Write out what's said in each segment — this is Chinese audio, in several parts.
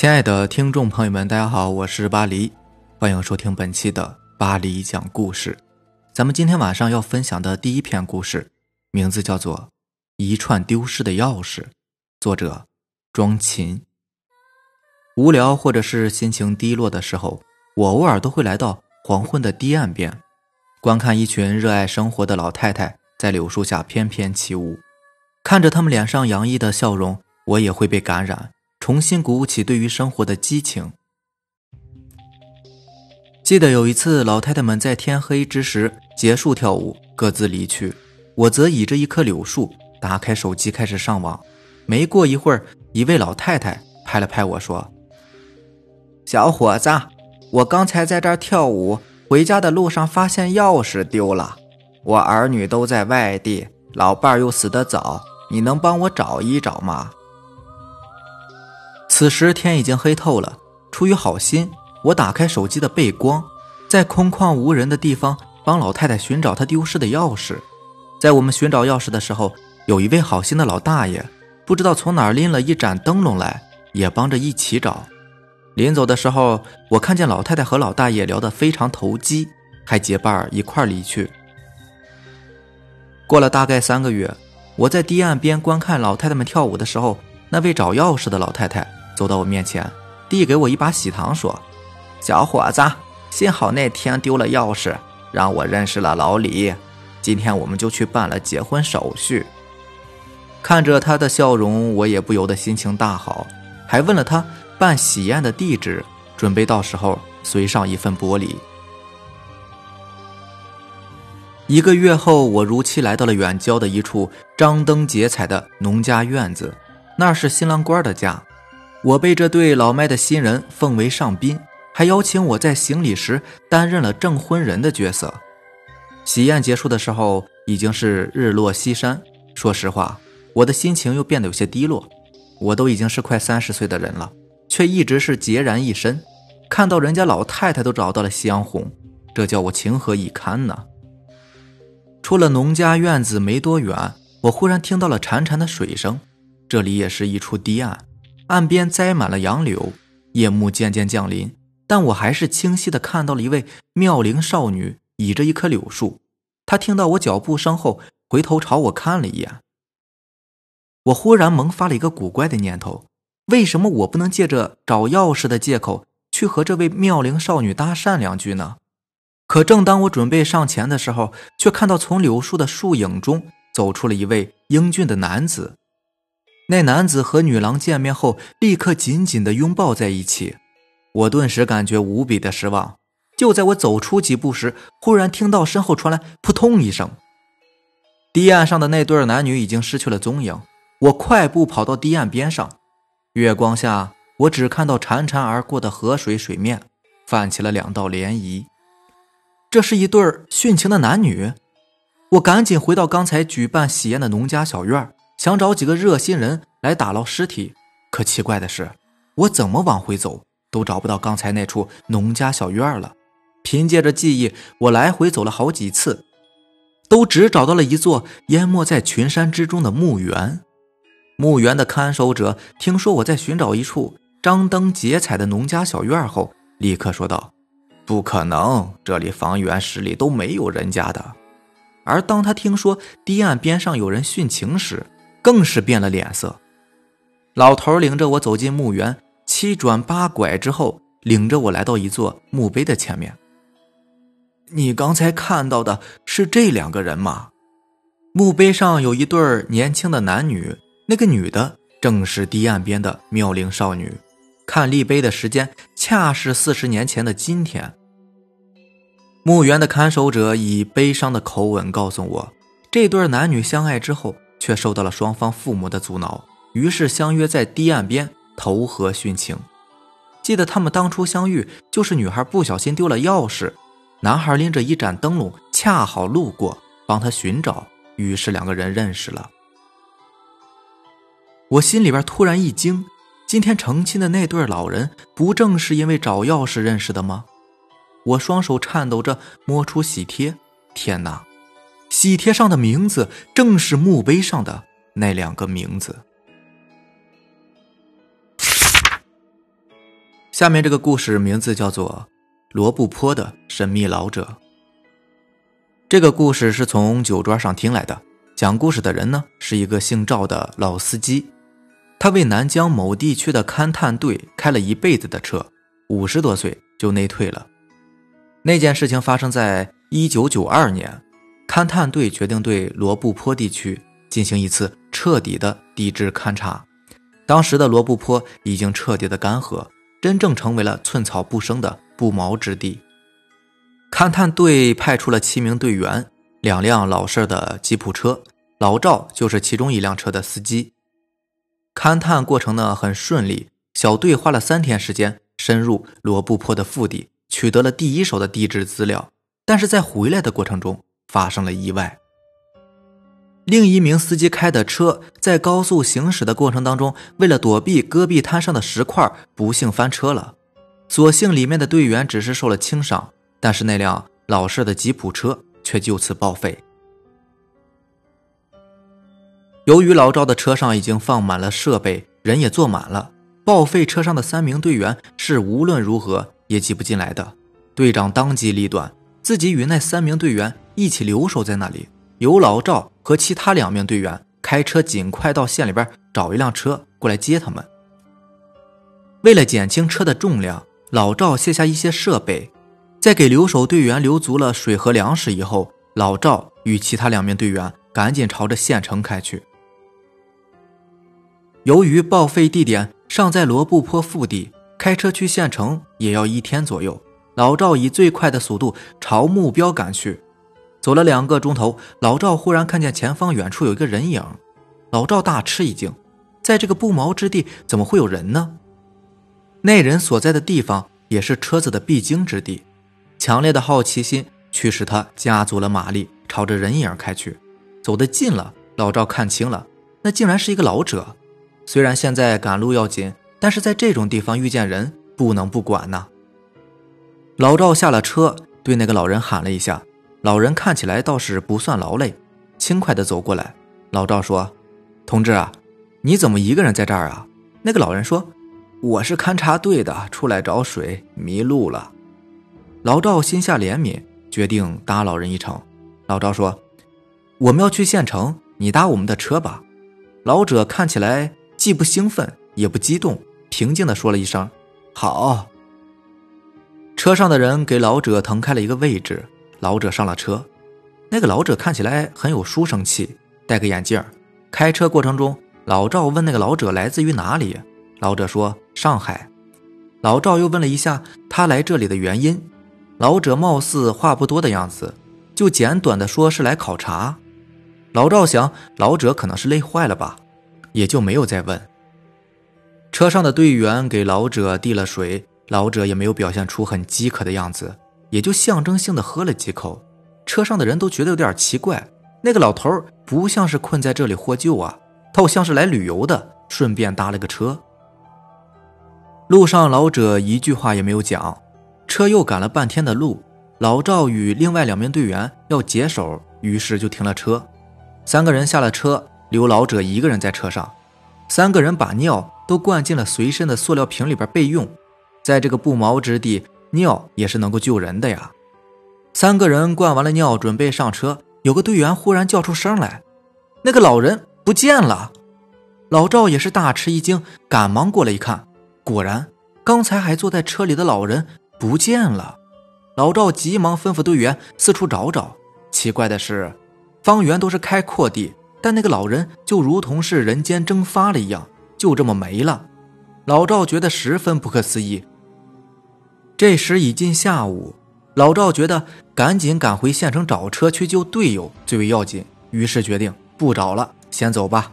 亲爱的听众朋友们，大家好，我是巴黎，欢迎收听本期的巴黎讲故事。咱们今天晚上要分享的第一篇故事，名字叫做《一串丢失的钥匙》，作者庄琴。无聊或者是心情低落的时候，我偶尔都会来到黄昏的堤岸边，观看一群热爱生活的老太太在柳树下翩翩起舞。看着他们脸上洋溢的笑容，我也会被感染。重新鼓舞起对于生活的激情。记得有一次，老太太们在天黑之时结束跳舞，各自离去。我则倚着一棵柳树，打开手机开始上网。没过一会儿，一位老太太拍了拍我说：“小伙子，我刚才在这儿跳舞，回家的路上发现钥匙丢了。我儿女都在外地，老伴儿又死得早，你能帮我找一找吗？”此时天已经黑透了，出于好心，我打开手机的背光，在空旷无人的地方帮老太太寻找她丢失的钥匙。在我们寻找钥匙的时候，有一位好心的老大爷，不知道从哪儿拎了一盏灯笼来，也帮着一起找。临走的时候，我看见老太太和老大爷聊得非常投机，还结伴一块离去。过了大概三个月，我在堤岸边观看老太太们跳舞的时候，那位找钥匙的老太太。走到我面前，递给我一把喜糖，说：“小伙子，幸好那天丢了钥匙，让我认识了老李。今天我们就去办了结婚手续。”看着他的笑容，我也不由得心情大好，还问了他办喜宴的地址，准备到时候随上一份薄礼。一个月后，我如期来到了远郊的一处张灯结彩的农家院子，那是新郎官的家。我被这对老迈的新人奉为上宾，还邀请我在行礼时担任了证婚人的角色。喜宴结束的时候，已经是日落西山。说实话，我的心情又变得有些低落。我都已经是快三十岁的人了，却一直是孑然一身。看到人家老太太都找到了夕阳红，这叫我情何以堪呢？出了农家院子没多远，我忽然听到了潺潺的水声。这里也是一处堤岸。岸边栽满了杨柳，夜幕渐渐降临，但我还是清晰的看到了一位妙龄少女倚着一棵柳树。她听到我脚步声后，回头朝我看了一眼。我忽然萌发了一个古怪的念头：为什么我不能借着找钥匙的借口去和这位妙龄少女搭讪两句呢？可正当我准备上前的时候，却看到从柳树的树影中走出了一位英俊的男子。那男子和女郎见面后，立刻紧紧地拥抱在一起。我顿时感觉无比的失望。就在我走出几步时，忽然听到身后传来“扑通”一声，堤岸上的那对男女已经失去了踪影。我快步跑到堤岸边上，月光下，我只看到潺潺而过的河水，水面泛起了两道涟漪。这是一对殉情的男女。我赶紧回到刚才举办喜宴的农家小院想找几个热心人来打捞尸体，可奇怪的是，我怎么往回走都找不到刚才那处农家小院了。凭借着记忆，我来回走了好几次，都只找到了一座淹没在群山之中的墓园。墓园的看守者听说我在寻找一处张灯结彩的农家小院后，立刻说道：“不可能，这里房源十里都没有人家的。”而当他听说堤岸边上有人殉情时，更是变了脸色，老头领着我走进墓园，七转八拐之后，领着我来到一座墓碑的前面。你刚才看到的是这两个人吗？墓碑上有一对年轻的男女，那个女的正是堤岸边的妙龄少女。看立碑的时间，恰是四十年前的今天。墓园的看守者以悲伤的口吻告诉我，这对男女相爱之后。却受到了双方父母的阻挠，于是相约在堤岸边投河殉情。记得他们当初相遇，就是女孩不小心丢了钥匙，男孩拎着一盏灯笼，恰好路过，帮他寻找，于是两个人认识了。我心里边突然一惊，今天成亲的那对老人，不正是因为找钥匙认识的吗？我双手颤抖着摸出喜帖，天哪！喜帖上的名字正是墓碑上的那两个名字。下面这个故事名字叫做《罗布泊的神秘老者》。这个故事是从酒桌上听来的，讲故事的人呢是一个姓赵的老司机，他为南疆某地区的勘探队开了一辈子的车，五十多岁就内退了。那件事情发生在一九九二年，勘探队决定对罗布泊地区进行一次彻底的地质勘察。当时的罗布泊已经彻底的干涸。真正成为了寸草不生的不毛之地。勘探队派出了七名队员，两辆老式的吉普车，老赵就是其中一辆车的司机。勘探过程呢很顺利，小队花了三天时间深入罗布泊的腹地，取得了第一手的地质资料。但是在回来的过程中发生了意外。另一名司机开的车在高速行驶的过程当中，为了躲避戈壁滩上的石块，不幸翻车了。所幸里面的队员只是受了轻伤，但是那辆老式的吉普车却就此报废。由于老赵的车上已经放满了设备，人也坐满了，报废车上的三名队员是无论如何也挤不进来的。队长当机立断，自己与那三名队员一起留守在那里。由老赵和其他两名队员开车，尽快到县里边找一辆车过来接他们。为了减轻车的重量，老赵卸下一些设备，在给留守队员留足了水和粮食以后，老赵与其他两名队员赶紧朝着县城开去。由于报废地点尚在罗布泊腹地，开车去县城也要一天左右。老赵以最快的速度朝目标赶去。走了两个钟头，老赵忽然看见前方远处有一个人影，老赵大吃一惊，在这个不毛之地怎么会有人呢？那人所在的地方也是车子的必经之地，强烈的好奇心驱使他加足了马力，朝着人影开去。走得近了，老赵看清了，那竟然是一个老者。虽然现在赶路要紧，但是在这种地方遇见人不能不管呐。老赵下了车，对那个老人喊了一下。老人看起来倒是不算劳累，轻快地走过来。老赵说：“同志啊，你怎么一个人在这儿啊？”那个老人说：“我是勘察队的，出来找水，迷路了。”老赵心下怜悯，决定搭老人一程。老赵说：“我们要去县城，你搭我们的车吧。”老者看起来既不兴奋也不激动，平静地说了一声：“好。”车上的人给老者腾开了一个位置。老者上了车，那个老者看起来很有书生气，戴个眼镜。开车过程中，老赵问那个老者来自于哪里，老者说上海。老赵又问了一下他来这里的原因，老者貌似话不多的样子，就简短的说是来考察。老赵想老者可能是累坏了吧，也就没有再问。车上的队员给老者递了水，老者也没有表现出很饥渴的样子。也就象征性的喝了几口，车上的人都觉得有点奇怪。那个老头不像是困在这里获救啊，倒像是来旅游的，顺便搭了个车。路上，老者一句话也没有讲。车又赶了半天的路，老赵与另外两名队员要解手，于是就停了车。三个人下了车，留老者一个人在车上。三个人把尿都灌进了随身的塑料瓶里边备用。在这个不毛之地。尿也是能够救人的呀！三个人灌完了尿，准备上车。有个队员忽然叫出声来：“那个老人不见了！”老赵也是大吃一惊，赶忙过来一看，果然刚才还坐在车里的老人不见了。老赵急忙吩咐队员四处找找。奇怪的是，方圆都是开阔地，但那个老人就如同是人间蒸发了一样，就这么没了。老赵觉得十分不可思议。这时已近下午，老赵觉得赶紧赶回县城找车去救队友最为要紧，于是决定不找了，先走吧。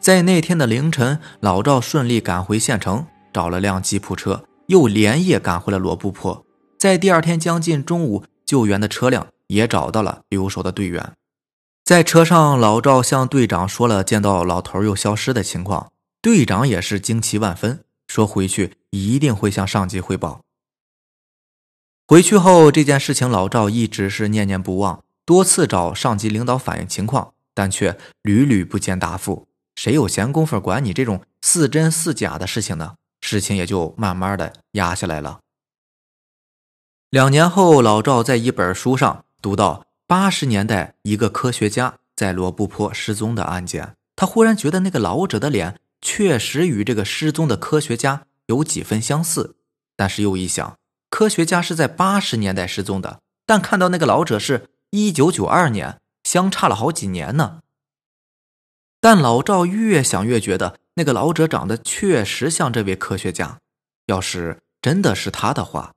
在那天的凌晨，老赵顺利赶回县城，找了辆吉普车，又连夜赶回了罗布泊。在第二天将近中午，救援的车辆也找到了留守的队员。在车上，老赵向队长说了见到老头又消失的情况，队长也是惊奇万分。说回去一定会向上级汇报。回去后，这件事情老赵一直是念念不忘，多次找上级领导反映情况，但却屡屡不见答复。谁有闲工夫管你这种似真似假的事情呢？事情也就慢慢的压下来了。两年后，老赵在一本书上读到八十年代一个科学家在罗布泊失踪的案件，他忽然觉得那个老者的脸确实与这个失踪的科学家有几分相似，但是又一想，科学家是在八十年代失踪的，但看到那个老者是一九九二年，相差了好几年呢。但老赵越想越觉得那个老者长得确实像这位科学家，要是真的是他的话。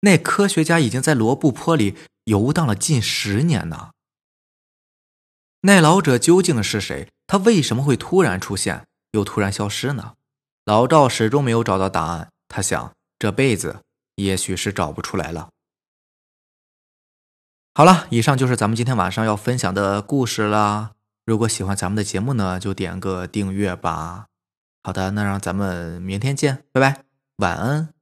那科学家已经在罗布泊里游荡了近十年呢。那老者究竟是谁？他为什么会突然出现，又突然消失呢？老赵始终没有找到答案。他想，这辈子也许是找不出来了。好了，以上就是咱们今天晚上要分享的故事啦。如果喜欢咱们的节目呢，就点个订阅吧。好的，那让咱们明天见，拜拜，晚安。